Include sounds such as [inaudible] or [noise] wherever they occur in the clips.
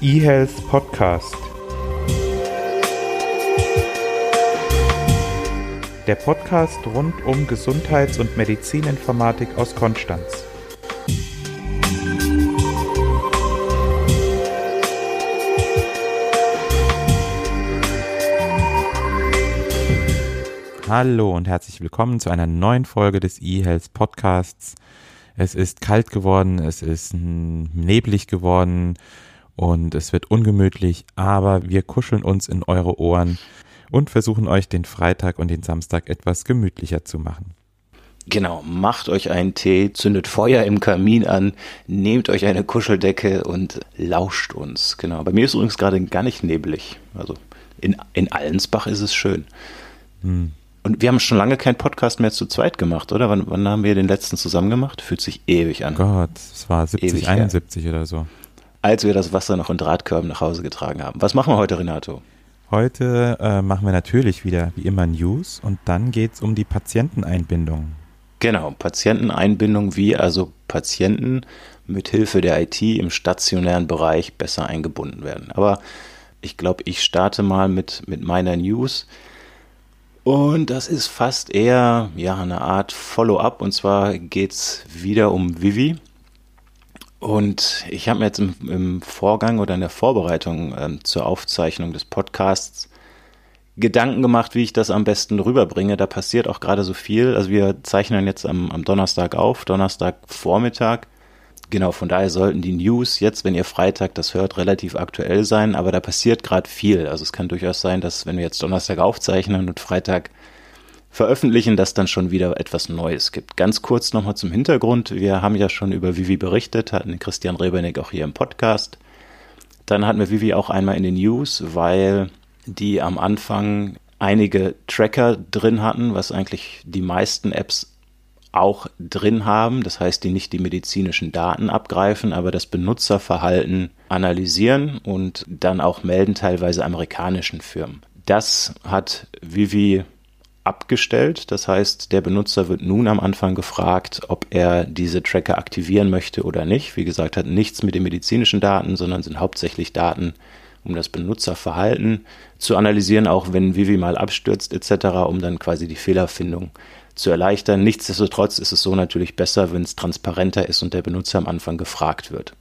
eHealth Podcast. Der Podcast rund um Gesundheits- und Medizininformatik aus Konstanz. Hallo und herzlich willkommen zu einer neuen Folge des eHealth Podcasts. Es ist kalt geworden, es ist neblig geworden und es wird ungemütlich, aber wir kuscheln uns in eure Ohren und versuchen euch den Freitag und den Samstag etwas gemütlicher zu machen. Genau, macht euch einen Tee, zündet Feuer im Kamin an, nehmt euch eine Kuscheldecke und lauscht uns. Genau, bei mir ist übrigens gerade gar nicht neblig. Also in, in Allensbach ist es schön. Hm. Und wir haben schon lange keinen Podcast mehr zu zweit gemacht, oder? Wann, wann haben wir den letzten zusammen gemacht? Fühlt sich ewig an. Gott, es war 70, ewig 71 her. oder so. Als wir das Wasser noch in Drahtkörben nach Hause getragen haben. Was machen wir heute, Renato? Heute äh, machen wir natürlich wieder wie immer News und dann geht es um die Patienteneinbindung. Genau, Patienteneinbindung, wie also Patienten mit Hilfe der IT im stationären Bereich besser eingebunden werden. Aber ich glaube, ich starte mal mit, mit meiner News. Und das ist fast eher ja, eine Art Follow-up. Und zwar geht es wieder um Vivi. Und ich habe mir jetzt im, im, Vorgang oder in der Vorbereitung ähm, zur Aufzeichnung des Podcasts Gedanken gemacht, wie ich das am besten rüberbringe. Da passiert auch gerade so viel. Also wir zeichnen jetzt am, am Donnerstag auf, Donnerstag Vormittag. Genau, von daher sollten die News jetzt, wenn ihr Freitag das hört, relativ aktuell sein, aber da passiert gerade viel. Also es kann durchaus sein, dass wenn wir jetzt Donnerstag aufzeichnen und Freitag veröffentlichen, dass dann schon wieder etwas Neues gibt. Ganz kurz nochmal zum Hintergrund. Wir haben ja schon über Vivi berichtet, hatten Christian Rebernick auch hier im Podcast. Dann hatten wir Vivi auch einmal in den News, weil die am Anfang einige Tracker drin hatten, was eigentlich die meisten Apps auch drin haben, das heißt, die nicht die medizinischen Daten abgreifen, aber das Benutzerverhalten analysieren und dann auch melden, teilweise amerikanischen Firmen. Das hat Vivi abgestellt. Das heißt, der Benutzer wird nun am Anfang gefragt, ob er diese Tracker aktivieren möchte oder nicht. Wie gesagt, hat nichts mit den medizinischen Daten, sondern sind hauptsächlich Daten, um das Benutzerverhalten zu analysieren, auch wenn Vivi mal abstürzt etc., um dann quasi die Fehlerfindung zu erleichtern. Nichtsdestotrotz ist es so natürlich besser, wenn es transparenter ist und der Benutzer am Anfang gefragt wird.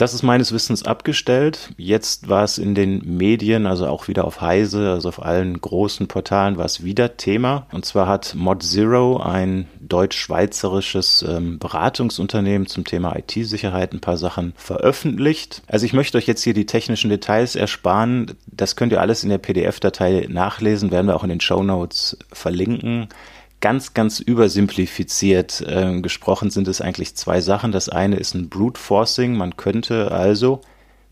Das ist meines Wissens abgestellt. Jetzt war es in den Medien, also auch wieder auf Heise, also auf allen großen Portalen war es wieder Thema. Und zwar hat Mod Zero, ein deutsch-schweizerisches ähm, Beratungsunternehmen zum Thema IT-Sicherheit, ein paar Sachen veröffentlicht. Also ich möchte euch jetzt hier die technischen Details ersparen. Das könnt ihr alles in der PDF-Datei nachlesen, werden wir auch in den Show Notes verlinken ganz, ganz übersimplifiziert äh, gesprochen sind es eigentlich zwei Sachen. Das eine ist ein Brute Forcing. Man könnte also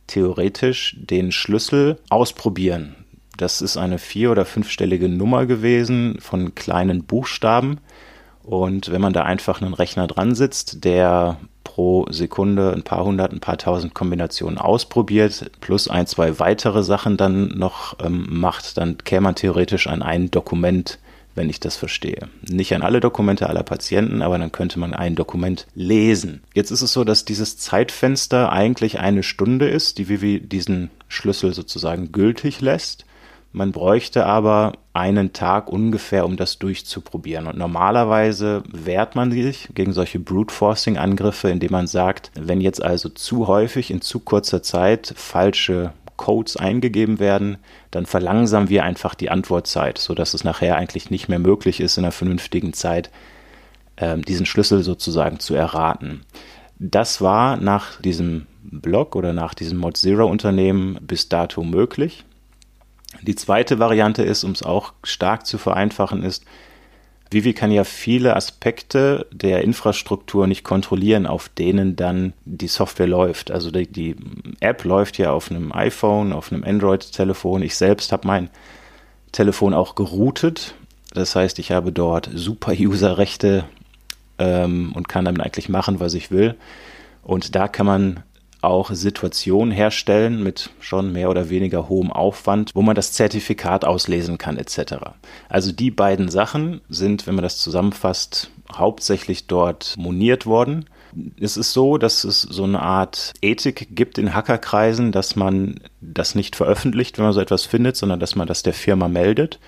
theoretisch den Schlüssel ausprobieren. Das ist eine vier- oder fünfstellige Nummer gewesen von kleinen Buchstaben. Und wenn man da einfach einen Rechner dran sitzt, der pro Sekunde ein paar hundert, ein paar tausend Kombinationen ausprobiert, plus ein, zwei weitere Sachen dann noch ähm, macht, dann käme man theoretisch an ein Dokument wenn ich das verstehe. Nicht an alle Dokumente aller Patienten, aber dann könnte man ein Dokument lesen. Jetzt ist es so, dass dieses Zeitfenster eigentlich eine Stunde ist, die Vivi diesen Schlüssel sozusagen gültig lässt. Man bräuchte aber einen Tag ungefähr, um das durchzuprobieren. Und normalerweise wehrt man sich gegen solche Brute Forcing Angriffe, indem man sagt, wenn jetzt also zu häufig in zu kurzer Zeit falsche Codes eingegeben werden, dann verlangsamen wir einfach die Antwortzeit, sodass es nachher eigentlich nicht mehr möglich ist, in einer vernünftigen Zeit äh, diesen Schlüssel sozusagen zu erraten. Das war nach diesem Blog oder nach diesem Mod Zero Unternehmen bis dato möglich. Die zweite Variante ist, um es auch stark zu vereinfachen, ist, Vivi kann ja viele Aspekte der Infrastruktur nicht kontrollieren, auf denen dann die Software läuft. Also die, die App läuft ja auf einem iPhone, auf einem Android-Telefon. Ich selbst habe mein Telefon auch geroutet. Das heißt, ich habe dort Super-User-Rechte ähm, und kann damit eigentlich machen, was ich will. Und da kann man auch Situationen herstellen mit schon mehr oder weniger hohem Aufwand, wo man das Zertifikat auslesen kann etc. Also die beiden Sachen sind, wenn man das zusammenfasst, hauptsächlich dort moniert worden. Es ist so, dass es so eine Art Ethik gibt in Hackerkreisen, dass man das nicht veröffentlicht, wenn man so etwas findet, sondern dass man das der Firma meldet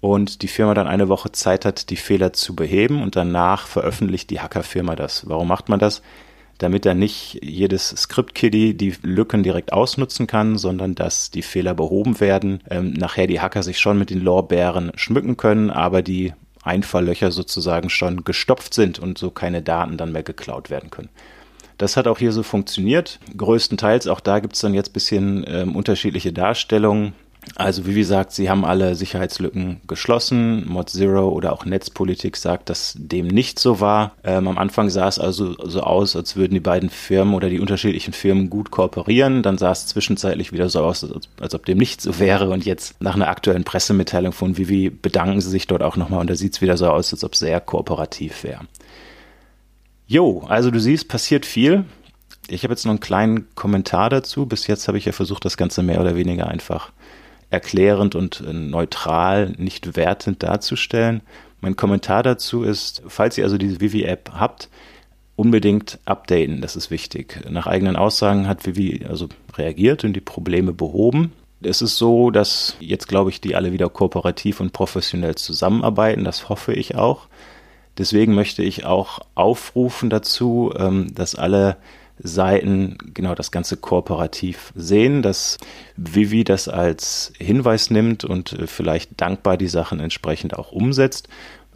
und die Firma dann eine Woche Zeit hat, die Fehler zu beheben und danach veröffentlicht die Hackerfirma das. Warum macht man das? Damit dann nicht jedes Script-Kiddie die Lücken direkt ausnutzen kann, sondern dass die Fehler behoben werden. Ähm, nachher die Hacker sich schon mit den Lorbeeren schmücken können, aber die Einfalllöcher sozusagen schon gestopft sind und so keine Daten dann mehr geklaut werden können. Das hat auch hier so funktioniert. Größtenteils, auch da gibt es dann jetzt bisschen ähm, unterschiedliche Darstellungen. Also wie gesagt, sie haben alle Sicherheitslücken geschlossen. Mod Zero oder auch Netzpolitik sagt, dass dem nicht so war. Ähm, am Anfang sah es also so aus, als würden die beiden Firmen oder die unterschiedlichen Firmen gut kooperieren. Dann sah es zwischenzeitlich wieder so aus, als, als ob dem nicht so wäre. Und jetzt nach einer aktuellen Pressemitteilung von Vivi bedanken sie sich dort auch nochmal und da sieht es wieder so aus, als ob es sehr kooperativ wäre. Jo, also du siehst, passiert viel. Ich habe jetzt noch einen kleinen Kommentar dazu. Bis jetzt habe ich ja versucht, das Ganze mehr oder weniger einfach erklärend und äh, neutral, nicht wertend darzustellen. Mein Kommentar dazu ist, falls ihr also diese Vivi-App habt, unbedingt updaten, das ist wichtig. Nach eigenen Aussagen hat Vivi also reagiert und die Probleme behoben. Es ist so, dass jetzt, glaube ich, die alle wieder kooperativ und professionell zusammenarbeiten, das hoffe ich auch. Deswegen möchte ich auch aufrufen dazu, ähm, dass alle Seiten genau das Ganze kooperativ sehen, dass Vivi das als Hinweis nimmt und äh, vielleicht dankbar die Sachen entsprechend auch umsetzt.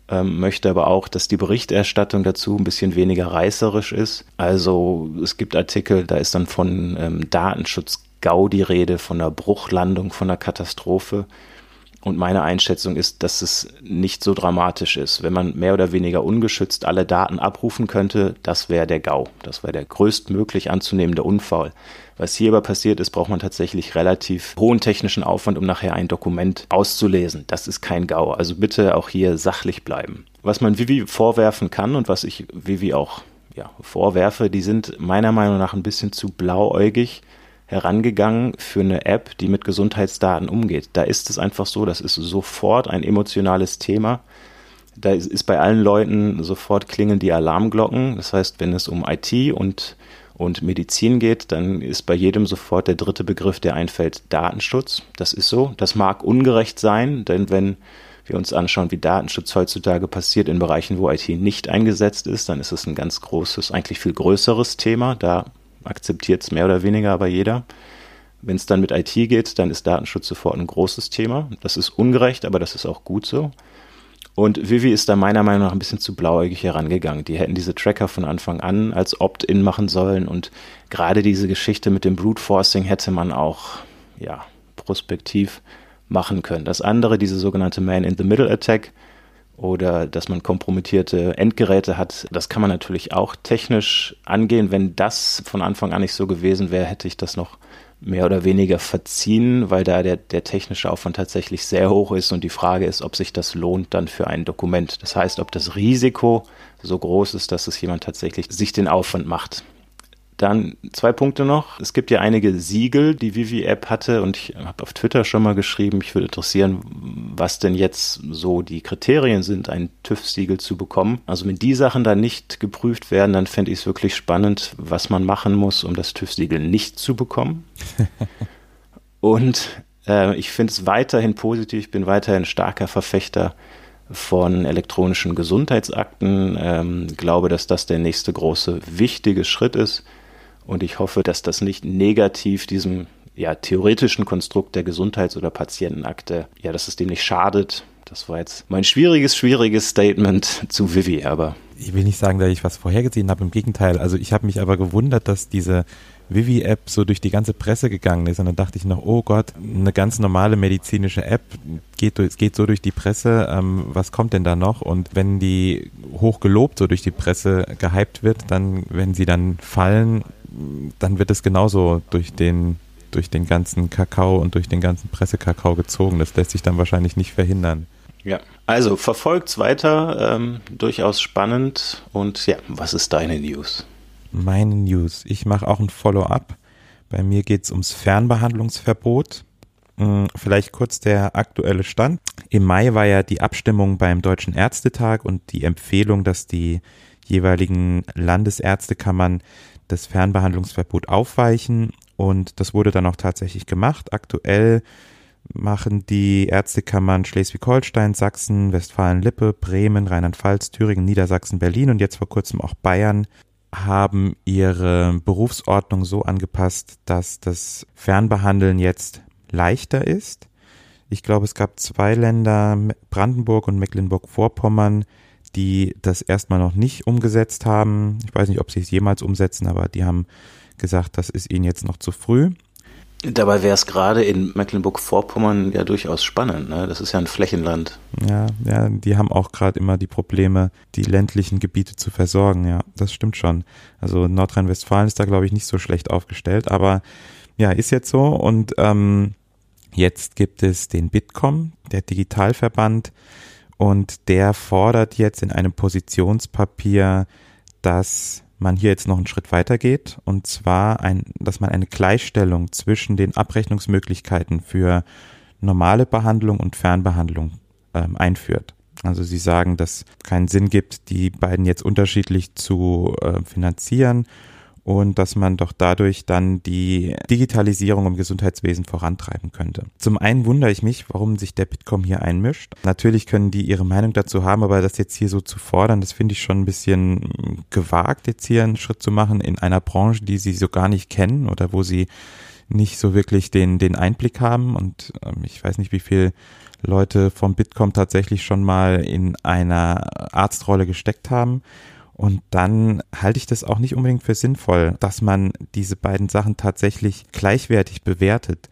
Ähm, möchte aber auch, dass die Berichterstattung dazu ein bisschen weniger reißerisch ist. Also es gibt Artikel, da ist dann von ähm, Datenschutz GAU die Rede, von einer Bruchlandung, von einer Katastrophe. Und meine Einschätzung ist, dass es nicht so dramatisch ist. Wenn man mehr oder weniger ungeschützt alle Daten abrufen könnte, das wäre der GAU. Das wäre der größtmöglich anzunehmende Unfall. Was hier aber passiert ist, braucht man tatsächlich relativ hohen technischen Aufwand, um nachher ein Dokument auszulesen. Das ist kein GAU. Also bitte auch hier sachlich bleiben. Was man Vivi vorwerfen kann und was ich Vivi auch ja, vorwerfe, die sind meiner Meinung nach ein bisschen zu blauäugig herangegangen für eine App, die mit Gesundheitsdaten umgeht. Da ist es einfach so, das ist sofort ein emotionales Thema. Da ist bei allen Leuten sofort klingen die Alarmglocken. Das heißt, wenn es um IT und, und Medizin geht, dann ist bei jedem sofort der dritte Begriff, der einfällt, Datenschutz. Das ist so. Das mag ungerecht sein, denn wenn wir uns anschauen, wie Datenschutz heutzutage passiert in Bereichen, wo IT nicht eingesetzt ist, dann ist es ein ganz großes, eigentlich viel größeres Thema. Da akzeptiert es mehr oder weniger aber jeder. Wenn es dann mit IT geht, dann ist Datenschutz sofort ein großes Thema. Das ist ungerecht, aber das ist auch gut so. Und Vivi ist da meiner Meinung nach ein bisschen zu blauäugig herangegangen. Die hätten diese Tracker von Anfang an als Opt-in machen sollen und gerade diese Geschichte mit dem Brute Forcing hätte man auch, ja, prospektiv machen können. Das andere, diese sogenannte Man-in-the-Middle-Attack, oder dass man kompromittierte Endgeräte hat. Das kann man natürlich auch technisch angehen. Wenn das von Anfang an nicht so gewesen wäre, hätte ich das noch mehr oder weniger verziehen, weil da der, der technische Aufwand tatsächlich sehr hoch ist und die Frage ist, ob sich das lohnt dann für ein Dokument. Das heißt, ob das Risiko so groß ist, dass es jemand tatsächlich sich den Aufwand macht. Dann zwei Punkte noch. Es gibt ja einige Siegel, die Vivi-App hatte und ich habe auf Twitter schon mal geschrieben, ich würde interessieren, was denn jetzt so die Kriterien sind, ein TÜV-Siegel zu bekommen. Also wenn die Sachen dann nicht geprüft werden, dann fände ich es wirklich spannend, was man machen muss, um das TÜV-Siegel nicht zu bekommen. [laughs] und äh, ich finde es weiterhin positiv, ich bin weiterhin starker Verfechter von elektronischen Gesundheitsakten. Ähm, glaube, dass das der nächste große wichtige Schritt ist und ich hoffe, dass das nicht negativ diesem ja, theoretischen Konstrukt der Gesundheits- oder Patientenakte, ja, dass es dem nicht schadet. Das war jetzt mein schwieriges, schwieriges Statement zu Vivi, aber. Ich will nicht sagen, dass ich was vorhergesehen habe, im Gegenteil. Also ich habe mich aber gewundert, dass diese Vivi-App so durch die ganze Presse gegangen ist und dann dachte ich noch, oh Gott, eine ganz normale medizinische App geht, geht so durch die Presse, ähm, was kommt denn da noch? Und wenn die hochgelobt so durch die Presse gehypt wird, dann, wenn sie dann fallen, dann wird es genauso durch den, durch den ganzen Kakao und durch den ganzen Pressekakao gezogen. Das lässt sich dann wahrscheinlich nicht verhindern. Ja, also verfolgt's weiter, ähm, durchaus spannend. Und ja, was ist deine News? Meine News. Ich mache auch ein Follow-up. Bei mir geht's ums Fernbehandlungsverbot. Hm, vielleicht kurz der aktuelle Stand. Im Mai war ja die Abstimmung beim Deutschen Ärztetag und die Empfehlung, dass die jeweiligen Landesärztekammern das Fernbehandlungsverbot aufweichen und das wurde dann auch tatsächlich gemacht. Aktuell machen die Ärztekammern Schleswig-Holstein, Sachsen, Westfalen-Lippe, Bremen, Rheinland-Pfalz, Thüringen, Niedersachsen, Berlin und jetzt vor kurzem auch Bayern haben ihre Berufsordnung so angepasst, dass das Fernbehandeln jetzt leichter ist. Ich glaube, es gab zwei Länder, Brandenburg und Mecklenburg-Vorpommern, die das erstmal noch nicht umgesetzt haben. Ich weiß nicht, ob sie es jemals umsetzen, aber die haben gesagt, das ist ihnen jetzt noch zu früh. Dabei wäre es gerade in Mecklenburg-Vorpommern ja durchaus spannend. Ne? Das ist ja ein Flächenland. Ja, ja, die haben auch gerade immer die Probleme, die ländlichen Gebiete zu versorgen. Ja, das stimmt schon. Also Nordrhein-Westfalen ist da, glaube ich, nicht so schlecht aufgestellt. Aber ja, ist jetzt so. Und ähm, jetzt gibt es den Bitkom, der Digitalverband. Und der fordert jetzt in einem Positionspapier, dass man hier jetzt noch einen Schritt weiter geht und zwar ein, dass man eine Gleichstellung zwischen den Abrechnungsmöglichkeiten für normale Behandlung und Fernbehandlung ähm, einführt. Also sie sagen, dass keinen Sinn gibt, die beiden jetzt unterschiedlich zu äh, finanzieren und dass man doch dadurch dann die Digitalisierung im Gesundheitswesen vorantreiben könnte. Zum einen wundere ich mich, warum sich der Bitkom hier einmischt. Natürlich können die ihre Meinung dazu haben, aber das jetzt hier so zu fordern, das finde ich schon ein bisschen gewagt, jetzt hier einen Schritt zu machen in einer Branche, die sie so gar nicht kennen oder wo sie nicht so wirklich den, den Einblick haben und ähm, ich weiß nicht, wie viel Leute vom Bitkom tatsächlich schon mal in einer Arztrolle gesteckt haben. Und dann halte ich das auch nicht unbedingt für sinnvoll, dass man diese beiden Sachen tatsächlich gleichwertig bewertet.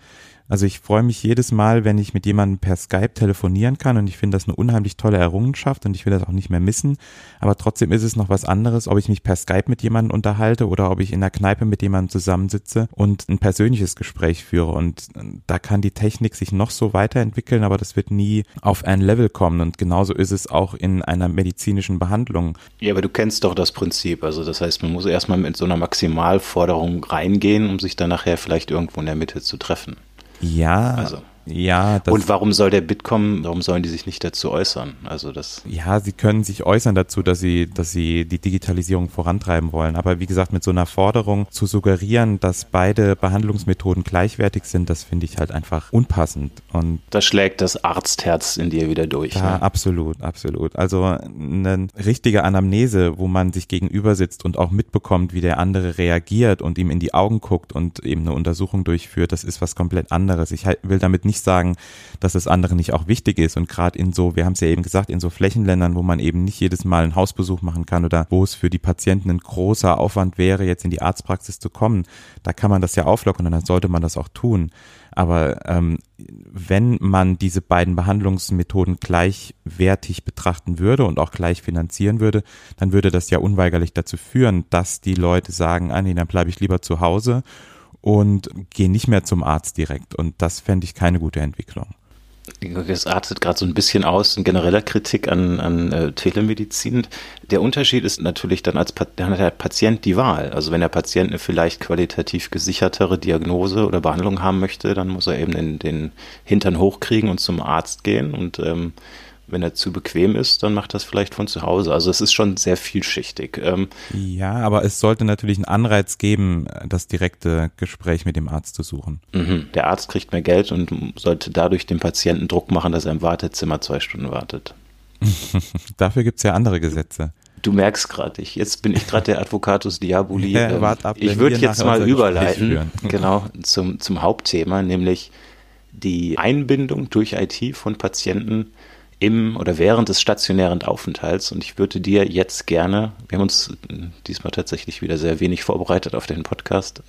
Also ich freue mich jedes Mal, wenn ich mit jemandem per Skype telefonieren kann und ich finde das eine unheimlich tolle Errungenschaft und ich will das auch nicht mehr missen. Aber trotzdem ist es noch was anderes, ob ich mich per Skype mit jemandem unterhalte oder ob ich in der Kneipe mit jemandem zusammensitze und ein persönliches Gespräch führe. Und da kann die Technik sich noch so weiterentwickeln, aber das wird nie auf ein Level kommen. Und genauso ist es auch in einer medizinischen Behandlung. Ja, aber du kennst doch das Prinzip. Also das heißt, man muss erstmal mit so einer Maximalforderung reingehen, um sich dann nachher vielleicht irgendwo in der Mitte zu treffen. Ja, also. Ja, und warum soll der Bitkom, warum sollen die sich nicht dazu äußern? Also das. Ja, sie können sich äußern dazu, dass sie, dass sie die Digitalisierung vorantreiben wollen. Aber wie gesagt, mit so einer Forderung zu suggerieren, dass beide Behandlungsmethoden gleichwertig sind, das finde ich halt einfach unpassend. Und da schlägt das Arztherz in dir wieder durch. Ja, ne? absolut, absolut. Also eine richtige Anamnese, wo man sich gegenüber sitzt und auch mitbekommt, wie der andere reagiert und ihm in die Augen guckt und eben eine Untersuchung durchführt, das ist was komplett anderes. Ich will damit nicht sagen, dass das andere nicht auch wichtig ist. Und gerade in so, wir haben es ja eben gesagt, in so Flächenländern, wo man eben nicht jedes Mal einen Hausbesuch machen kann oder wo es für die Patienten ein großer Aufwand wäre, jetzt in die Arztpraxis zu kommen, da kann man das ja auflockern und dann sollte man das auch tun. Aber ähm, wenn man diese beiden Behandlungsmethoden gleichwertig betrachten würde und auch gleich finanzieren würde, dann würde das ja unweigerlich dazu führen, dass die Leute sagen, ah nee, dann bleibe ich lieber zu Hause und gehe nicht mehr zum Arzt direkt. Und das fände ich keine gute Entwicklung. Das artet gerade so ein bisschen aus in genereller Kritik an, an äh, Telemedizin. Der Unterschied ist natürlich dann als dann hat der Patient die Wahl. Also wenn der Patient eine vielleicht qualitativ gesichertere Diagnose oder Behandlung haben möchte, dann muss er eben den, den Hintern hochkriegen und zum Arzt gehen und ähm, wenn er zu bequem ist, dann macht das vielleicht von zu Hause. Also es ist schon sehr vielschichtig. Ähm, ja, aber es sollte natürlich einen Anreiz geben, das direkte Gespräch mit dem Arzt zu suchen. Mhm. Der Arzt kriegt mehr Geld und sollte dadurch dem Patienten Druck machen, dass er im Wartezimmer zwei Stunden wartet. [laughs] Dafür gibt es ja andere Gesetze. Du merkst gerade, ich, jetzt bin ich gerade der Advocatus Diaboli. Ja, ähm, ab, ich würde jetzt mal überleiten, [laughs] genau, zum, zum Hauptthema, nämlich die Einbindung durch IT von Patienten im oder während des stationären Aufenthalts. Und ich würde dir jetzt gerne, wir haben uns diesmal tatsächlich wieder sehr wenig vorbereitet auf den Podcast.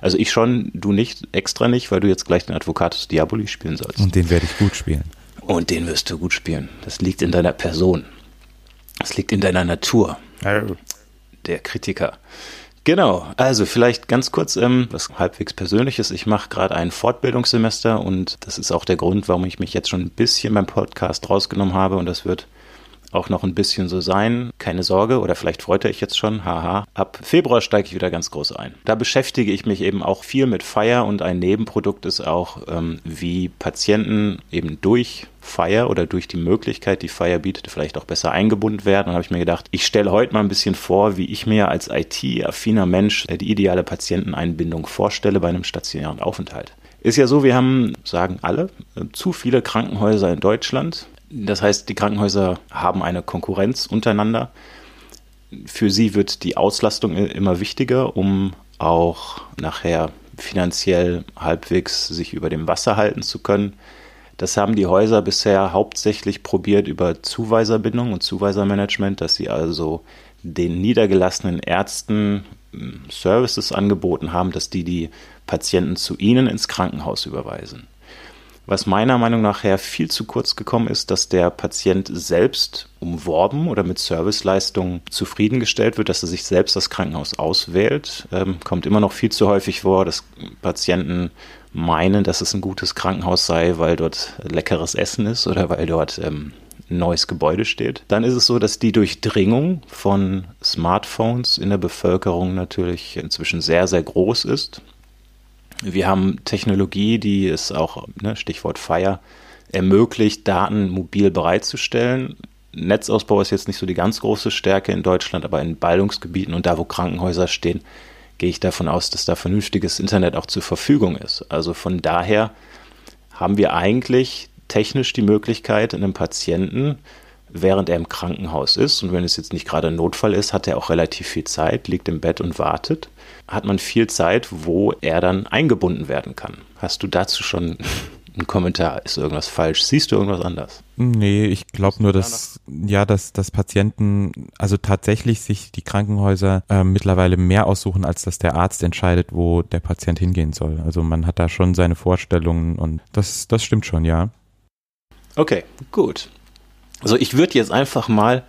Also ich schon, du nicht, extra nicht, weil du jetzt gleich den Advocatus Diaboli spielen sollst. Und den werde ich gut spielen. Und den wirst du gut spielen. Das liegt in deiner Person. Das liegt in deiner Natur. Der Kritiker. Genau, also vielleicht ganz kurz ähm, was halbwegs Persönliches. Ich mache gerade ein Fortbildungssemester und das ist auch der Grund, warum ich mich jetzt schon ein bisschen beim Podcast rausgenommen habe und das wird auch noch ein bisschen so sein. Keine Sorge, oder vielleicht freut er sich jetzt schon, haha. Ab Februar steige ich wieder ganz groß ein. Da beschäftige ich mich eben auch viel mit Fire und ein Nebenprodukt ist auch, ähm, wie Patienten eben durch Fire oder durch die Möglichkeit, die Fire bietet, vielleicht auch besser eingebunden werden. Und habe ich mir gedacht, ich stelle heute mal ein bisschen vor, wie ich mir als IT-affiner Mensch äh, die ideale Patienteneinbindung vorstelle bei einem stationären Aufenthalt. Ist ja so, wir haben, sagen alle, äh, zu viele Krankenhäuser in Deutschland. Das heißt, die Krankenhäuser haben eine Konkurrenz untereinander. Für sie wird die Auslastung immer wichtiger, um auch nachher finanziell halbwegs sich über dem Wasser halten zu können. Das haben die Häuser bisher hauptsächlich probiert über Zuweiserbindung und Zuweisermanagement, dass sie also den niedergelassenen Ärzten hm, Services angeboten haben, dass die die Patienten zu ihnen ins Krankenhaus überweisen. Was meiner Meinung nach viel zu kurz gekommen ist, dass der Patient selbst umworben oder mit Serviceleistungen zufriedengestellt wird, dass er sich selbst das Krankenhaus auswählt. Ähm, kommt immer noch viel zu häufig vor, dass Patienten meinen, dass es ein gutes Krankenhaus sei, weil dort leckeres Essen ist oder weil dort ähm, ein neues Gebäude steht. Dann ist es so, dass die Durchdringung von Smartphones in der Bevölkerung natürlich inzwischen sehr, sehr groß ist. Wir haben Technologie, die es auch, ne, Stichwort Fire, ermöglicht, Daten mobil bereitzustellen. Netzausbau ist jetzt nicht so die ganz große Stärke in Deutschland, aber in Ballungsgebieten und da, wo Krankenhäuser stehen, gehe ich davon aus, dass da vernünftiges Internet auch zur Verfügung ist. Also von daher haben wir eigentlich technisch die Möglichkeit, einem Patienten, während er im Krankenhaus ist, und wenn es jetzt nicht gerade ein Notfall ist, hat er auch relativ viel Zeit, liegt im Bett und wartet, hat man viel Zeit, wo er dann eingebunden werden kann. Hast du dazu schon einen Kommentar? Ist irgendwas falsch? Siehst du irgendwas anders? Nee, ich glaube nur, dass ja, dass, dass Patienten, also tatsächlich sich die Krankenhäuser äh, mittlerweile mehr aussuchen, als dass der Arzt entscheidet, wo der Patient hingehen soll. Also man hat da schon seine Vorstellungen und das, das stimmt schon, ja. Okay, gut. Also ich würde jetzt einfach mal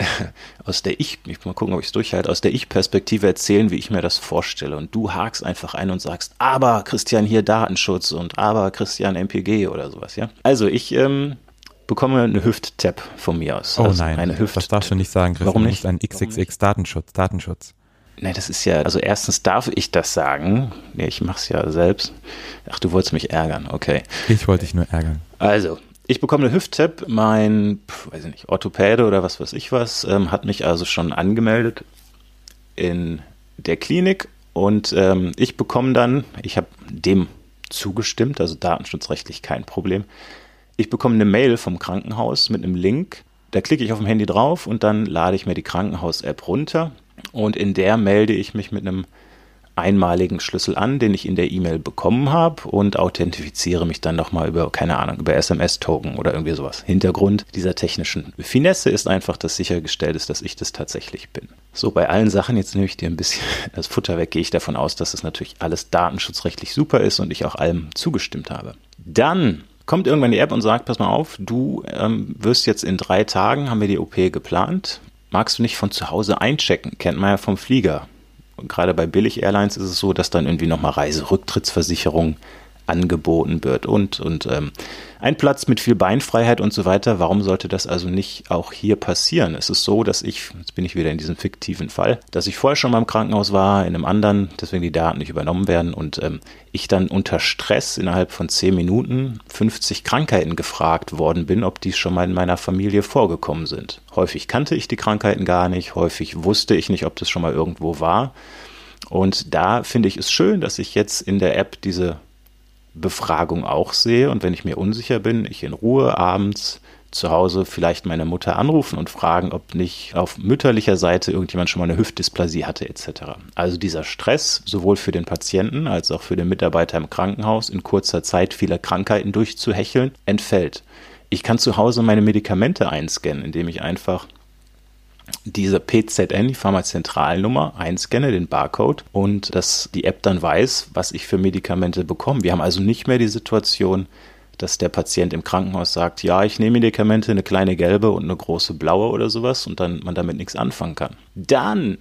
[laughs] aus der Ich, ich mal gucken, ob ich es durchhalte, aus der Ich-Perspektive erzählen, wie ich mir das vorstelle. Und du hakst einfach ein und sagst, aber Christian hier Datenschutz und aber Christian MPG oder sowas, ja. Also ich ähm, bekomme eine Hüft-Tab von mir aus. Oh also nein, eine Hüft das darfst du nicht sagen, Christian. Warum nicht? Ein XXX Datenschutz, Datenschutz. Nee, das ist ja, also erstens darf ich das sagen. Nee, ich mach's ja selbst. Ach, du wolltest mich ärgern, okay. Ich wollte dich nur ärgern. Also, ich bekomme eine Hüft-Tab. Mein, weiß ich nicht, Orthopäde oder was weiß ich was, ähm, hat mich also schon angemeldet in der Klinik und ähm, ich bekomme dann, ich habe dem zugestimmt, also datenschutzrechtlich kein Problem. Ich bekomme eine Mail vom Krankenhaus mit einem Link. Da klicke ich auf dem Handy drauf und dann lade ich mir die Krankenhaus-App runter und in der melde ich mich mit einem einmaligen Schlüssel an, den ich in der E-Mail bekommen habe und authentifiziere mich dann nochmal über, keine Ahnung, über SMS-Token oder irgendwie sowas. Hintergrund dieser technischen Finesse ist einfach, dass sichergestellt ist, dass ich das tatsächlich bin. So, bei allen Sachen, jetzt nehme ich dir ein bisschen [laughs] das Futter weg, gehe ich davon aus, dass es natürlich alles datenschutzrechtlich super ist und ich auch allem zugestimmt habe. Dann kommt irgendwann die App und sagt, pass mal auf, du ähm, wirst jetzt in drei Tagen, haben wir die OP geplant, magst du nicht von zu Hause einchecken? Kennt man ja vom Flieger gerade bei Billig-Airlines ist es so, dass dann irgendwie nochmal Reiserücktrittsversicherung angeboten wird und, und ähm, ein Platz mit viel Beinfreiheit und so weiter. Warum sollte das also nicht auch hier passieren? Es ist so, dass ich, jetzt bin ich wieder in diesem fiktiven Fall, dass ich vorher schon mal im Krankenhaus war, in einem anderen, deswegen die Daten nicht übernommen werden und ähm, ich dann unter Stress innerhalb von zehn Minuten 50 Krankheiten gefragt worden bin, ob die schon mal in meiner Familie vorgekommen sind. Häufig kannte ich die Krankheiten gar nicht, häufig wusste ich nicht, ob das schon mal irgendwo war. Und da finde ich es schön, dass ich jetzt in der App diese Befragung auch sehe und wenn ich mir unsicher bin, ich in Ruhe abends zu Hause vielleicht meine Mutter anrufen und fragen, ob nicht auf mütterlicher Seite irgendjemand schon mal eine Hüftdysplasie hatte etc. Also dieser Stress sowohl für den Patienten als auch für den Mitarbeiter im Krankenhaus in kurzer Zeit viele Krankheiten durchzuhecheln entfällt. Ich kann zu Hause meine Medikamente einscannen, indem ich einfach diese PZN, die Pharmazentralnummer, einscanne, den Barcode und dass die App dann weiß, was ich für Medikamente bekomme. Wir haben also nicht mehr die Situation, dass der Patient im Krankenhaus sagt, ja, ich nehme Medikamente, eine kleine gelbe und eine große blaue oder sowas und dann man damit nichts anfangen kann. Dann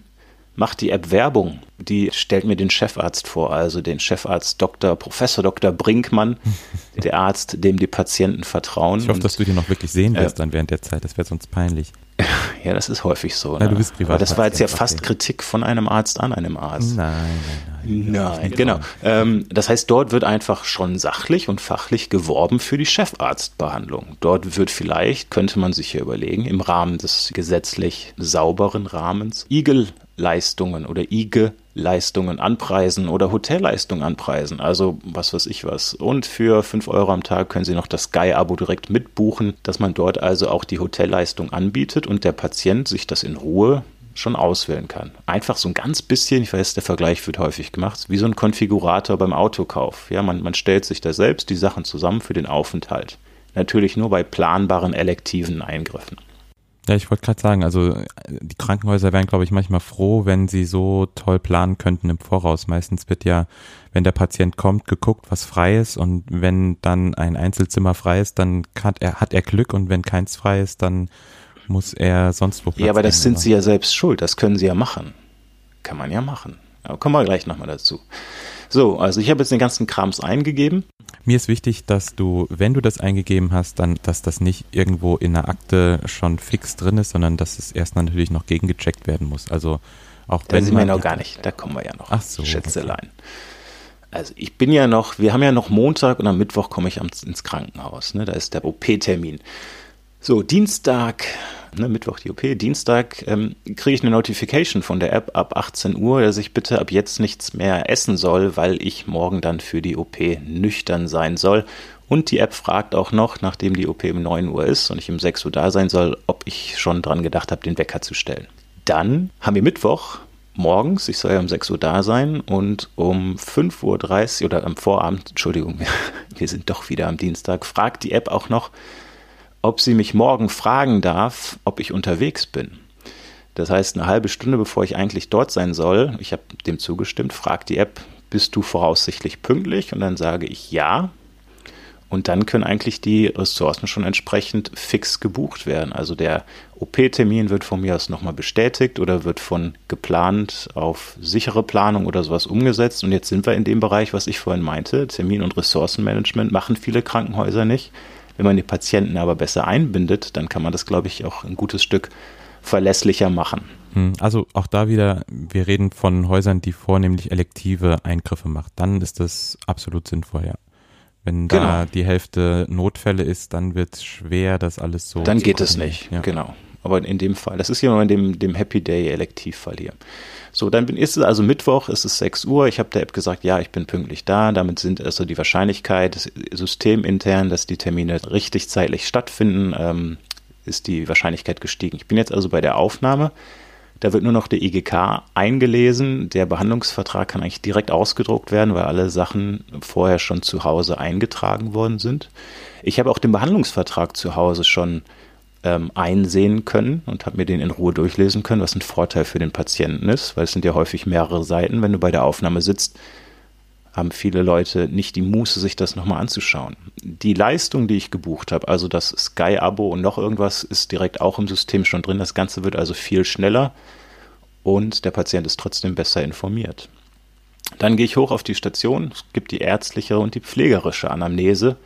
macht die App Werbung. Die stellt mir den Chefarzt vor, also den Chefarzt Dr. Professor Dr. Brinkmann, [laughs] der Arzt, dem die Patienten vertrauen. Ich hoffe, dass du dir noch wirklich sehen wirst äh, dann während der Zeit. Das wäre sonst peinlich. [laughs] Ja, das ist häufig so. Ne? Ja, du bist privat. Aber das war jetzt ja fast okay. Kritik von einem Arzt an einem Arzt. Nein, nein, nein. Nein, genau. Ähm, das heißt, dort wird einfach schon sachlich und fachlich geworben für die Chefarztbehandlung. Dort wird vielleicht, könnte man sich hier überlegen, im Rahmen des gesetzlich sauberen Rahmens Igel-Leistungen oder IG Leistungen anpreisen oder Hotelleistungen anpreisen. Also was weiß ich was. Und für 5 Euro am Tag können Sie noch das Sky-Abo direkt mitbuchen, dass man dort also auch die Hotelleistung anbietet und der Patient sich das in Ruhe schon auswählen kann. Einfach so ein ganz bisschen, ich weiß, der Vergleich wird häufig gemacht, wie so ein Konfigurator beim Autokauf. Ja, man, man stellt sich da selbst die Sachen zusammen für den Aufenthalt. Natürlich nur bei planbaren elektiven Eingriffen. Ja, ich wollte gerade sagen, also die Krankenhäuser wären, glaube ich, manchmal froh, wenn sie so toll planen könnten im Voraus. Meistens wird ja, wenn der Patient kommt, geguckt, was frei ist und wenn dann ein Einzelzimmer frei ist, dann hat er, hat er Glück und wenn keins frei ist, dann muss er sonst wo Platz Ja, aber das sind sie ja selbst schuld, das können sie ja machen. Kann man ja machen. Aber kommen wir gleich nochmal dazu. So, also ich habe jetzt den ganzen Krams eingegeben. Mir ist wichtig, dass du, wenn du das eingegeben hast, dann, dass das nicht irgendwo in der Akte schon fix drin ist, sondern dass es erst natürlich noch gegengecheckt werden muss. Also auch wenn. Das sind wir noch gar nicht, da kommen wir ja noch. Ach so. Schätzelein. Okay. Also ich bin ja noch, wir haben ja noch Montag und am Mittwoch komme ich ins Krankenhaus. Ne? Da ist der OP-Termin. So, Dienstag, ne, Mittwoch die OP, Dienstag ähm, kriege ich eine Notification von der App ab 18 Uhr, dass ich bitte ab jetzt nichts mehr essen soll, weil ich morgen dann für die OP nüchtern sein soll. Und die App fragt auch noch, nachdem die OP um 9 Uhr ist und ich um 6 Uhr da sein soll, ob ich schon dran gedacht habe, den Wecker zu stellen. Dann haben wir Mittwoch morgens, ich soll ja um 6 Uhr da sein und um 5.30 Uhr oder am Vorabend, Entschuldigung, [laughs] wir sind doch wieder am Dienstag, fragt die App auch noch, ob sie mich morgen fragen darf, ob ich unterwegs bin. Das heißt, eine halbe Stunde bevor ich eigentlich dort sein soll, ich habe dem zugestimmt, fragt die App, bist du voraussichtlich pünktlich? Und dann sage ich ja. Und dann können eigentlich die Ressourcen schon entsprechend fix gebucht werden. Also der OP-Termin wird von mir aus nochmal bestätigt oder wird von geplant auf sichere Planung oder sowas umgesetzt. Und jetzt sind wir in dem Bereich, was ich vorhin meinte. Termin- und Ressourcenmanagement machen viele Krankenhäuser nicht. Wenn man die Patienten aber besser einbindet, dann kann man das, glaube ich, auch ein gutes Stück verlässlicher machen. Hm, also auch da wieder, wir reden von Häusern, die vornehmlich elektive Eingriffe machen. Dann ist das absolut sinnvoll, ja. Wenn genau. da die Hälfte Notfälle ist, dann wird es schwer, das alles so. Dann geht es nicht, ja. genau. Aber in dem Fall, das ist hier nur in dem, dem Happy Day Elektivfall hier. So, dann ist es also Mittwoch, es ist 6 Uhr. Ich habe der App gesagt, ja, ich bin pünktlich da. Damit sind also die Wahrscheinlichkeit systemintern, dass die Termine richtig zeitlich stattfinden, ähm, ist die Wahrscheinlichkeit gestiegen. Ich bin jetzt also bei der Aufnahme. Da wird nur noch der IGK eingelesen. Der Behandlungsvertrag kann eigentlich direkt ausgedruckt werden, weil alle Sachen vorher schon zu Hause eingetragen worden sind. Ich habe auch den Behandlungsvertrag zu Hause schon ähm, einsehen können und habe mir den in Ruhe durchlesen können, was ein Vorteil für den Patienten ist, weil es sind ja häufig mehrere Seiten. Wenn du bei der Aufnahme sitzt, haben viele Leute nicht die Muße, sich das nochmal anzuschauen. Die Leistung, die ich gebucht habe, also das Sky-Abo und noch irgendwas, ist direkt auch im System schon drin. Das Ganze wird also viel schneller und der Patient ist trotzdem besser informiert. Dann gehe ich hoch auf die Station. Es gibt die ärztliche und die pflegerische Anamnese.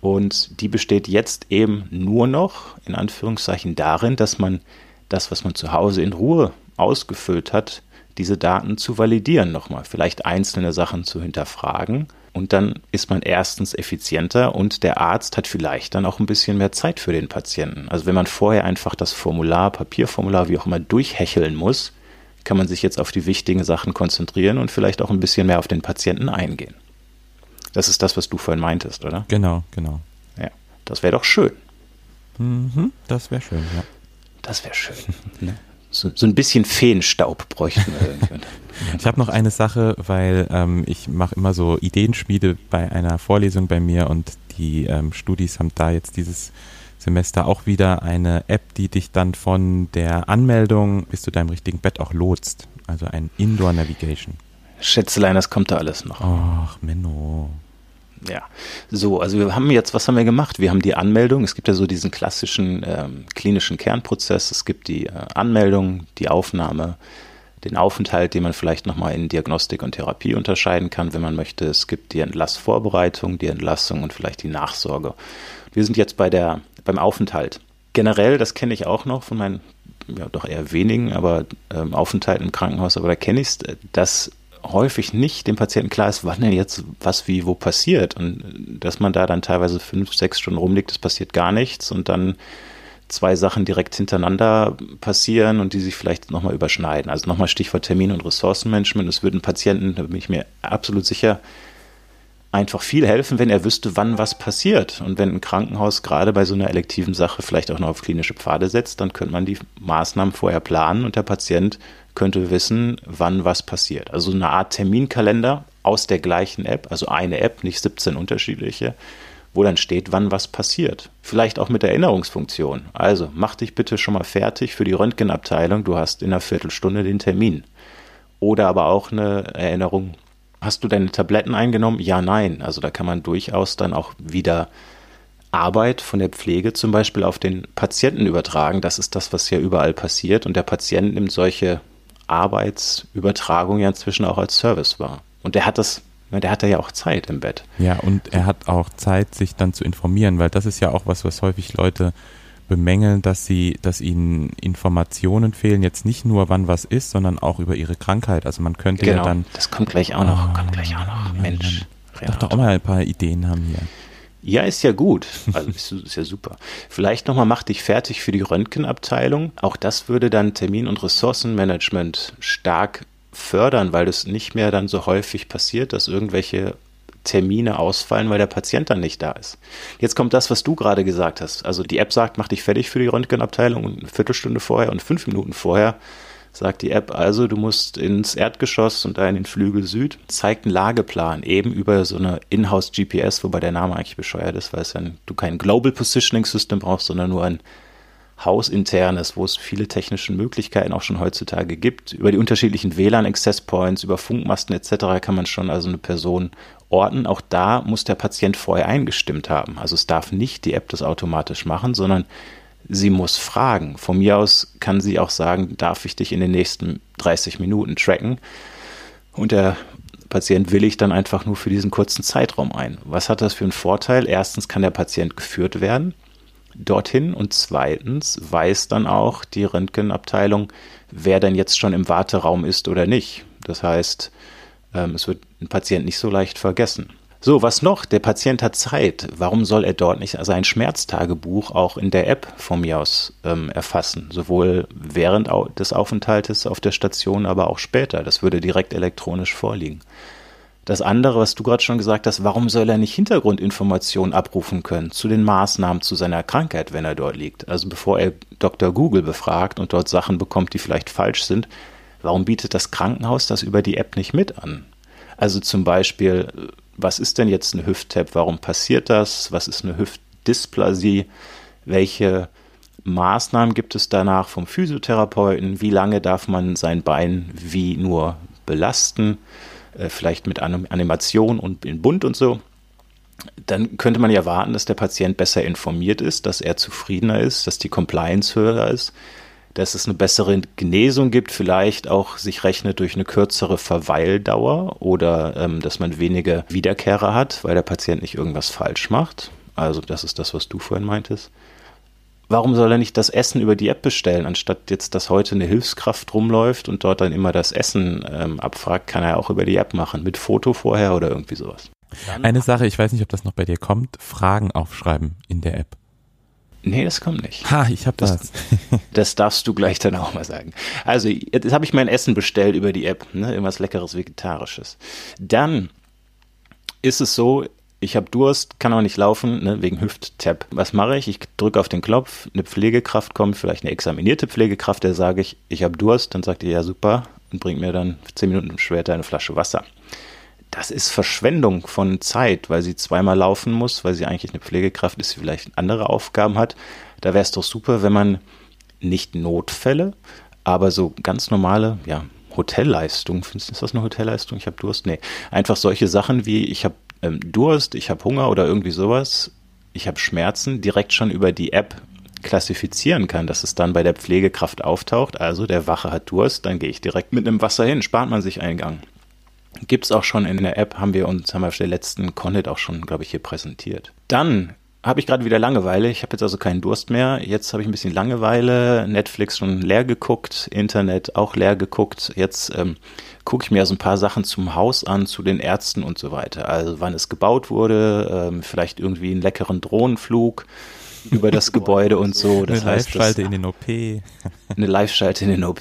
Und die besteht jetzt eben nur noch, in Anführungszeichen, darin, dass man das, was man zu Hause in Ruhe ausgefüllt hat, diese Daten zu validieren nochmal, vielleicht einzelne Sachen zu hinterfragen. Und dann ist man erstens effizienter und der Arzt hat vielleicht dann auch ein bisschen mehr Zeit für den Patienten. Also wenn man vorher einfach das Formular, Papierformular, wie auch immer, durchhecheln muss, kann man sich jetzt auf die wichtigen Sachen konzentrieren und vielleicht auch ein bisschen mehr auf den Patienten eingehen. Das ist das, was du vorhin meintest, oder? Genau, genau. Ja, das wäre doch schön. Mhm, das wäre schön, ja. Das wäre schön. [laughs] ne? so, so, ein bisschen Feenstaub bräuchten wir irgendwann. [laughs] Ich habe noch eine Sache, weil ähm, ich mache immer so Ideenschmiede bei einer Vorlesung bei mir und die ähm, Studis haben da jetzt dieses Semester auch wieder eine App, die dich dann von der Anmeldung bis zu deinem richtigen Bett auch lotst. Also ein Indoor Navigation. Schätzelein, das kommt da alles noch. Ach, Menno. Ja, so, also wir haben jetzt, was haben wir gemacht? Wir haben die Anmeldung, es gibt ja so diesen klassischen ähm, klinischen Kernprozess, es gibt die äh, Anmeldung, die Aufnahme, den Aufenthalt, den man vielleicht nochmal in Diagnostik und Therapie unterscheiden kann, wenn man möchte. Es gibt die Entlassvorbereitung, die Entlassung und vielleicht die Nachsorge. Wir sind jetzt bei der, beim Aufenthalt. Generell, das kenne ich auch noch von meinen, ja doch eher wenigen, aber ähm, Aufenthalten im Krankenhaus, aber da kenne ich es, dass häufig nicht dem Patienten klar ist, wann denn jetzt was wie wo passiert und dass man da dann teilweise fünf, sechs Stunden rumliegt, es passiert gar nichts und dann zwei Sachen direkt hintereinander passieren und die sich vielleicht nochmal überschneiden. Also nochmal Stichwort Termin- und Ressourcenmanagement. Es würden Patienten, da bin ich mir absolut sicher, einfach viel helfen, wenn er wüsste, wann was passiert. Und wenn ein Krankenhaus gerade bei so einer elektiven Sache vielleicht auch noch auf klinische Pfade setzt, dann könnte man die Maßnahmen vorher planen und der Patient könnte wissen, wann was passiert. Also eine Art Terminkalender aus der gleichen App, also eine App, nicht 17 unterschiedliche, wo dann steht, wann was passiert. Vielleicht auch mit Erinnerungsfunktion. Also mach dich bitte schon mal fertig für die Röntgenabteilung. Du hast in einer Viertelstunde den Termin. Oder aber auch eine Erinnerung. Hast du deine Tabletten eingenommen? Ja, nein. Also da kann man durchaus dann auch wieder Arbeit von der Pflege zum Beispiel auf den Patienten übertragen. Das ist das, was ja überall passiert. Und der Patient nimmt solche Arbeitsübertragungen ja inzwischen auch als Service wahr. Und der hat das der hat ja auch Zeit im Bett. Ja, und er hat auch Zeit, sich dann zu informieren, weil das ist ja auch was, was häufig Leute bemängeln, dass sie, dass ihnen Informationen fehlen, jetzt nicht nur wann was ist, sondern auch über ihre Krankheit. Also man könnte genau, ja dann. Das kommt gleich auch noch, oh, kommt gleich auch noch. Mensch. Ich darf doch auch mal ein paar Ideen haben hier. Ja, ist ja gut. Also ist, ist ja super. Vielleicht nochmal mach dich fertig für die Röntgenabteilung. Auch das würde dann Termin- und Ressourcenmanagement stark fördern, weil es nicht mehr dann so häufig passiert, dass irgendwelche Termine ausfallen, weil der Patient dann nicht da ist. Jetzt kommt das, was du gerade gesagt hast. Also die App sagt, mach dich fertig für die Röntgenabteilung und eine Viertelstunde vorher und fünf Minuten vorher sagt die App also, du musst ins Erdgeschoss und da in den Flügel Süd, zeigt einen Lageplan eben über so eine Inhouse GPS, wobei der Name eigentlich bescheuert ist, weil es dann, du kein Global Positioning System brauchst, sondern nur ein hausinternes, wo es viele technische Möglichkeiten auch schon heutzutage gibt. Über die unterschiedlichen WLAN-Access Points, über Funkmasten etc. kann man schon also eine Person orten. Auch da muss der Patient vorher eingestimmt haben. Also es darf nicht die App das automatisch machen, sondern sie muss fragen. Von mir aus kann sie auch sagen, darf ich dich in den nächsten 30 Minuten tracken? Und der Patient will ich dann einfach nur für diesen kurzen Zeitraum ein. Was hat das für einen Vorteil? Erstens kann der Patient geführt werden dorthin und zweitens weiß dann auch die Röntgenabteilung, wer denn jetzt schon im Warteraum ist oder nicht. Das heißt, ähm, es wird ein Patient nicht so leicht vergessen. So, was noch? Der Patient hat Zeit. Warum soll er dort nicht sein Schmerztagebuch auch in der App von mir aus ähm, erfassen? Sowohl während des Aufenthaltes auf der Station, aber auch später. Das würde direkt elektronisch vorliegen. Das andere, was du gerade schon gesagt hast, warum soll er nicht Hintergrundinformationen abrufen können zu den Maßnahmen zu seiner Krankheit, wenn er dort liegt? Also bevor er Dr. Google befragt und dort Sachen bekommt, die vielleicht falsch sind, warum bietet das Krankenhaus das über die App nicht mit an? Also zum Beispiel, was ist denn jetzt eine Hüft-Tap? Warum passiert das? Was ist eine Hüftdysplasie? Welche Maßnahmen gibt es danach vom Physiotherapeuten? Wie lange darf man sein Bein wie nur belasten? Äh, vielleicht mit Animation und in bunt und so, dann könnte man ja warten, dass der Patient besser informiert ist, dass er zufriedener ist, dass die Compliance höher ist, dass es eine bessere Genesung gibt, vielleicht auch sich rechnet durch eine kürzere Verweildauer oder ähm, dass man weniger Wiederkehrer hat, weil der Patient nicht irgendwas falsch macht. Also das ist das, was du vorhin meintest warum soll er nicht das Essen über die App bestellen, anstatt jetzt, dass heute eine Hilfskraft rumläuft und dort dann immer das Essen ähm, abfragt, kann er auch über die App machen, mit Foto vorher oder irgendwie sowas. Eine Sache, ich weiß nicht, ob das noch bei dir kommt, Fragen aufschreiben in der App. Nee, das kommt nicht. Ha, ich hab das. Das, [laughs] das darfst du gleich dann auch mal sagen. Also, jetzt habe ich mein Essen bestellt über die App, ne? irgendwas leckeres Vegetarisches. Dann ist es so, ich habe Durst, kann auch nicht laufen, ne, wegen Hüft-Tap. Was mache ich? Ich drücke auf den Knopf, eine Pflegekraft kommt, vielleicht eine examinierte Pflegekraft, der sage ich, ich habe Durst, dann sagt ihr, ja super, und bringt mir dann zehn Minuten später eine Flasche Wasser. Das ist Verschwendung von Zeit, weil sie zweimal laufen muss, weil sie eigentlich eine Pflegekraft ist, die vielleicht andere Aufgaben hat. Da wäre es doch super, wenn man nicht Notfälle, aber so ganz normale, ja, Hotelleistung, findest du, ist das eine Hotelleistung? Ich habe Durst? Nee. Einfach solche Sachen wie, ich habe ähm, Durst, ich habe Hunger oder irgendwie sowas, ich habe Schmerzen, direkt schon über die App klassifizieren kann, dass es dann bei der Pflegekraft auftaucht. Also der Wache hat Durst, dann gehe ich direkt mit einem Wasser hin, spart man sich einen Gang. Gibt es auch schon in der App, haben wir uns, haben wir auf der letzten Connet auch schon, glaube ich, hier präsentiert. Dann habe ich gerade wieder Langeweile. Ich habe jetzt also keinen Durst mehr. Jetzt habe ich ein bisschen Langeweile. Netflix schon leer geguckt, Internet auch leer geguckt. Jetzt ähm, gucke ich mir also ein paar Sachen zum Haus an, zu den Ärzten und so weiter. Also wann es gebaut wurde, ähm, vielleicht irgendwie einen leckeren Drohnenflug [laughs] über das Gebäude und so. Das eine Live-Schalte in den OP. [laughs] eine Live-Schalte in den OP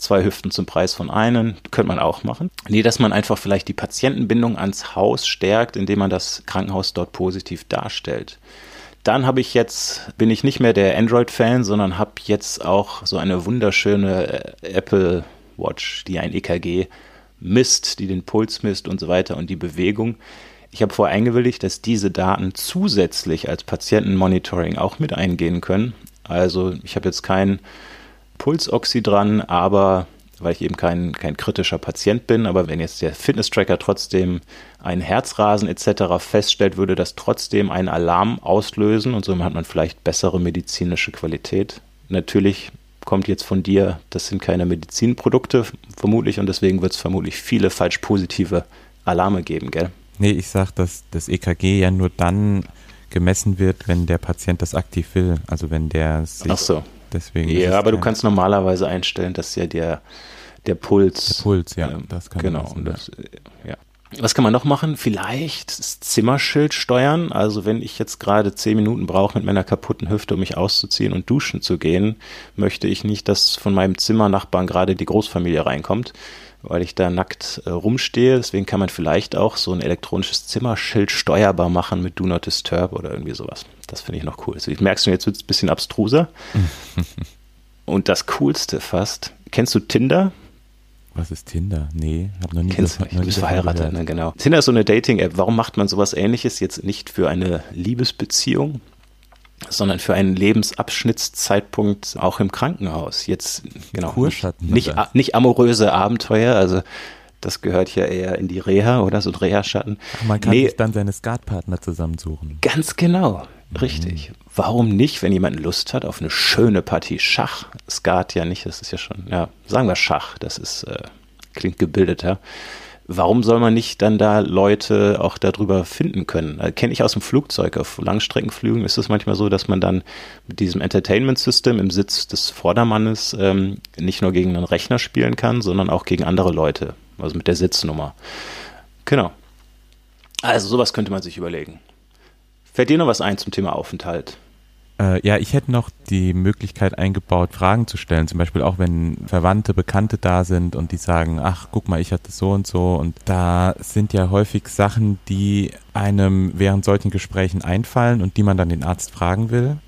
zwei Hüften zum Preis von einem, könnte man auch machen. Nee, dass man einfach vielleicht die Patientenbindung ans Haus stärkt, indem man das Krankenhaus dort positiv darstellt. Dann habe ich jetzt, bin ich nicht mehr der Android-Fan, sondern habe jetzt auch so eine wunderschöne äh, Apple Watch, die ein EKG misst, die den Puls misst und so weiter und die Bewegung. Ich habe vorher eingewilligt, dass diese Daten zusätzlich als Patientenmonitoring auch mit eingehen können. Also ich habe jetzt kein Pulsoxy dran, aber weil ich eben kein, kein kritischer Patient bin, aber wenn jetzt der Fitness-Tracker trotzdem ein Herzrasen etc. feststellt, würde das trotzdem einen Alarm auslösen und somit hat man vielleicht bessere medizinische Qualität. Natürlich kommt jetzt von dir, das sind keine Medizinprodukte vermutlich und deswegen wird es vermutlich viele falsch positive Alarme geben, gell? Nee, ich sag, dass das EKG ja nur dann gemessen wird, wenn der Patient das aktiv will. Also wenn der sich Ach so. Deswegen ja, aber du kannst normalerweise einstellen, dass ja der, der Puls. Der Puls, ja, ähm, das kann Genau. Wissen, das, ja. Was kann man noch machen? Vielleicht das Zimmerschild steuern. Also wenn ich jetzt gerade zehn Minuten brauche mit meiner kaputten Hüfte, um mich auszuziehen und duschen zu gehen, möchte ich nicht, dass von meinem Zimmernachbarn gerade die Großfamilie reinkommt weil ich da nackt äh, rumstehe. Deswegen kann man vielleicht auch so ein elektronisches Zimmerschild steuerbar machen mit Do Not Disturb oder irgendwie sowas. Das finde ich noch cool. Also, merkst du, jetzt wird es ein bisschen abstruser. [laughs] Und das Coolste fast, kennst du Tinder? Was ist Tinder? Nee, hab noch nie Kennst du, du bist verheiratet, ne, genau. Tinder ist so eine Dating-App. Warum macht man sowas ähnliches jetzt nicht für eine Liebesbeziehung, sondern für einen Lebensabschnittszeitpunkt auch im Krankenhaus. Jetzt, genau, nicht, nicht, nicht amoröse Abenteuer, also das gehört ja eher in die Reha oder so Reha-Schatten. Man kann nee, sich dann seine Skatpartner zusammensuchen. Ganz genau, richtig. Mhm. Warum nicht, wenn jemand Lust hat auf eine schöne Partie Schach? Skat ja nicht, das ist ja schon, ja, sagen wir Schach, das ist, äh, klingt gebildeter warum soll man nicht dann da Leute auch darüber finden können? Äh, Kenne ich aus dem Flugzeug. Auf Langstreckenflügen ist es manchmal so, dass man dann mit diesem Entertainment-System im Sitz des Vordermannes ähm, nicht nur gegen einen Rechner spielen kann, sondern auch gegen andere Leute. Also mit der Sitznummer. Genau. Also sowas könnte man sich überlegen. Fällt dir noch was ein zum Thema Aufenthalt? Äh, ja, ich hätte noch die Möglichkeit eingebaut, Fragen zu stellen. Zum Beispiel auch, wenn Verwandte, Bekannte da sind und die sagen, ach, guck mal, ich hatte so und so. Und da sind ja häufig Sachen, die einem während solchen Gesprächen einfallen und die man dann den Arzt fragen will.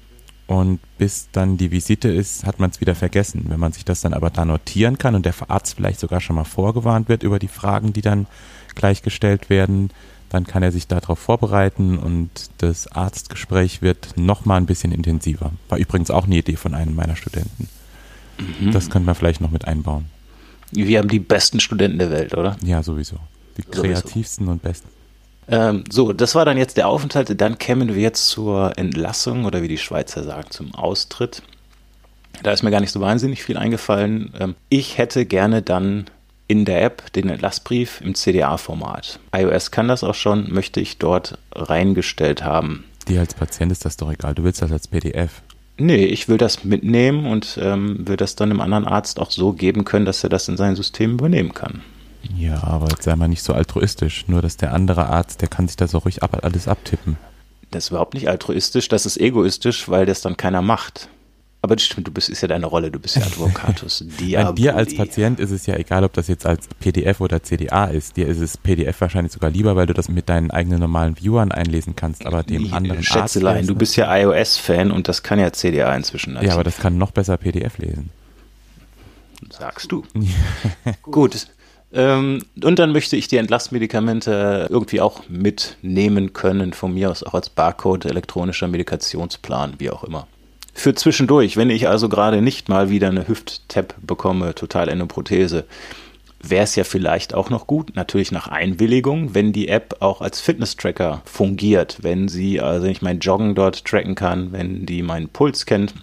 Und bis dann die Visite ist, hat man es wieder vergessen. Wenn man sich das dann aber da notieren kann und der Arzt vielleicht sogar schon mal vorgewarnt wird über die Fragen, die dann gleich gestellt werden, dann kann er sich darauf vorbereiten und das Arztgespräch wird nochmal ein bisschen intensiver. War übrigens auch eine Idee von einem meiner Studenten. Mhm. Das könnte man vielleicht noch mit einbauen. Wir haben die besten Studenten der Welt, oder? Ja, sowieso. Die kreativsten sowieso. und besten. Ähm, so, das war dann jetzt der Aufenthalt. Dann kämen wir jetzt zur Entlassung oder wie die Schweizer sagen, zum Austritt. Da ist mir gar nicht so wahnsinnig viel eingefallen. Ähm, ich hätte gerne dann in der App den Entlassbrief im CDA-Format. iOS kann das auch schon, möchte ich dort reingestellt haben. Dir als Patient ist das doch egal, du willst das als PDF. Nee, ich will das mitnehmen und ähm, will das dann dem anderen Arzt auch so geben können, dass er das in sein System übernehmen kann. Ja, aber jetzt sei mal nicht so altruistisch. Nur, dass der andere Arzt, der kann sich das auch ruhig ab, alles abtippen. Das ist überhaupt nicht altruistisch, das ist egoistisch, weil das dann keiner macht. Aber das stimmt, du bist, ist ja deine Rolle, du bist ja Advocatus [laughs] Bei dir als Patient ist es ja egal, ob das jetzt als PDF oder CDA ist. Dir ist es PDF wahrscheinlich sogar lieber, weil du das mit deinen eigenen normalen Viewern einlesen kannst, aber dem ich anderen Schätzelein, Arzt. du bist ja iOS-Fan und das kann ja CDA inzwischen. Ja, aber das kann noch besser PDF lesen. Sagst du. [laughs] Gut. Ähm, und dann möchte ich die Entlastmedikamente irgendwie auch mitnehmen können, von mir aus auch als Barcode, elektronischer Medikationsplan, wie auch immer. Für zwischendurch, wenn ich also gerade nicht mal wieder eine Hüft-Tap bekomme, total Endoprothese, wäre es ja vielleicht auch noch gut, natürlich nach Einwilligung, wenn die App auch als Fitness-Tracker fungiert, wenn sie, also ich mein Joggen dort tracken kann, wenn die meinen Puls kennt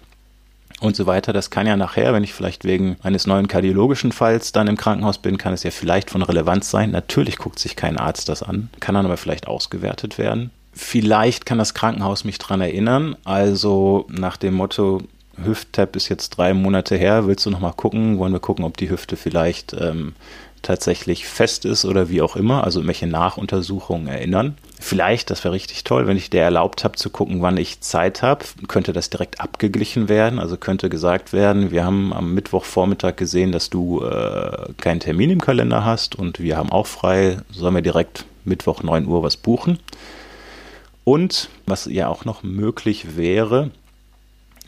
und so weiter. Das kann ja nachher, wenn ich vielleicht wegen eines neuen kardiologischen Falls dann im Krankenhaus bin, kann es ja vielleicht von Relevanz sein. Natürlich guckt sich kein Arzt das an, kann dann aber vielleicht ausgewertet werden. Vielleicht kann das Krankenhaus mich dran erinnern. Also nach dem Motto, Hüft-Tap ist jetzt drei Monate her, willst du nochmal gucken? Wollen wir gucken, ob die Hüfte vielleicht ähm, tatsächlich fest ist oder wie auch immer, also welche Nachuntersuchungen erinnern. Vielleicht, das wäre richtig toll, wenn ich dir erlaubt habe zu gucken, wann ich Zeit habe, könnte das direkt abgeglichen werden. Also könnte gesagt werden, wir haben am Mittwochvormittag gesehen, dass du äh, keinen Termin im Kalender hast und wir haben auch frei, sollen wir direkt Mittwoch 9 Uhr was buchen. Und was ja auch noch möglich wäre,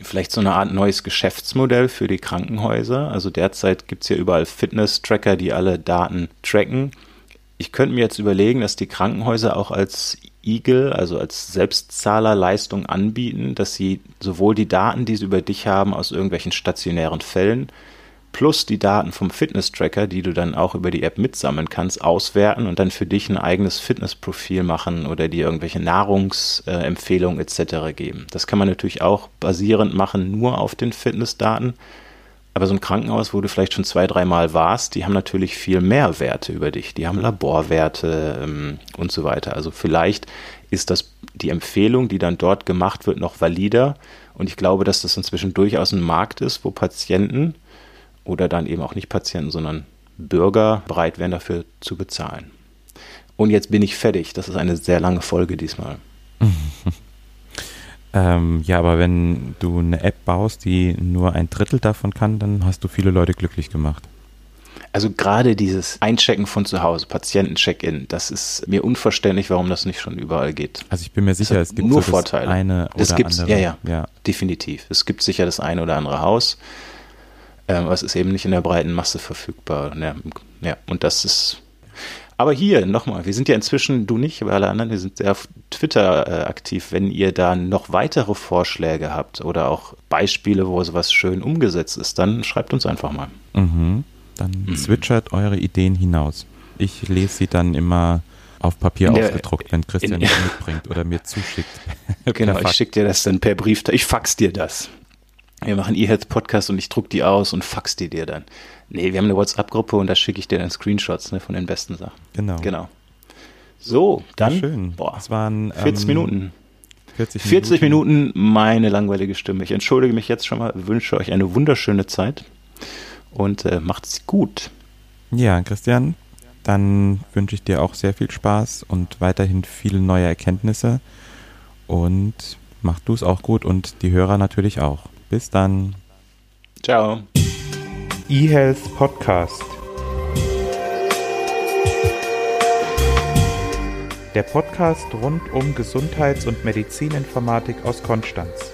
vielleicht so eine Art neues Geschäftsmodell für die Krankenhäuser. Also derzeit gibt es ja überall Fitness-Tracker, die alle Daten tracken. Ich könnte mir jetzt überlegen, dass die Krankenhäuser auch als Eagle, also als Selbstzahlerleistung anbieten, dass sie sowohl die Daten, die sie über dich haben aus irgendwelchen stationären Fällen, plus die Daten vom Fitness-Tracker, die du dann auch über die App mitsammeln kannst, auswerten und dann für dich ein eigenes Fitnessprofil machen oder dir irgendwelche Nahrungsempfehlungen etc. geben. Das kann man natürlich auch basierend machen, nur auf den Fitnessdaten. Aber so ein Krankenhaus, wo du vielleicht schon zwei, dreimal warst, die haben natürlich viel mehr Werte über dich. Die haben Laborwerte ähm, und so weiter. Also vielleicht ist das die Empfehlung, die dann dort gemacht wird, noch valider. Und ich glaube, dass das inzwischen durchaus ein Markt ist, wo Patienten oder dann eben auch nicht Patienten, sondern Bürger bereit wären dafür zu bezahlen. Und jetzt bin ich fertig. Das ist eine sehr lange Folge diesmal. [laughs] ähm, ja, aber wenn du eine App baust, die nur ein Drittel davon kann, dann hast du viele Leute glücklich gemacht. Also gerade dieses Einchecken von zu Hause, Patienten-Check-In, das ist mir unverständlich, warum das nicht schon überall geht. Also ich bin mir sicher, es gibt nur so Vorteile. eine oder das gibt's, andere. Ja, ja, ja, definitiv. Es gibt sicher das eine oder andere Haus, ähm, aber es ist eben nicht in der breiten Masse verfügbar. Ja, ja, und das ist. Aber hier nochmal, wir sind ja inzwischen, du nicht, aber alle anderen, wir sind sehr auf Twitter äh, aktiv. Wenn ihr da noch weitere Vorschläge habt oder auch Beispiele, wo sowas schön umgesetzt ist, dann schreibt uns einfach mal. Mhm. Dann mhm. switchert eure Ideen hinaus. Ich lese sie dann immer auf Papier der, ausgedruckt, wenn Christian die mitbringt oder mir zuschickt. [laughs] genau, ich schicke dir das dann per Brief, ich fax dir das wir machen E-Health Podcast und ich druck die aus und fax die dir dann. Nee, wir haben eine WhatsApp-Gruppe und da schicke ich dir dann Screenshots ne, von den besten Sachen. Genau. Genau. So, dann. Schön. Boah, das waren 40 ähm, Minuten. 40 Minuten. 40 Minuten meine langweilige Stimme. Ich entschuldige mich jetzt schon mal, wünsche euch eine wunderschöne Zeit und äh, macht's gut. Ja, Christian, dann wünsche ich dir auch sehr viel Spaß und weiterhin viele neue Erkenntnisse und mach du es auch gut und die Hörer natürlich auch. Bis dann. Ciao. eHealth Podcast. Der Podcast rund um Gesundheits- und Medizininformatik aus Konstanz.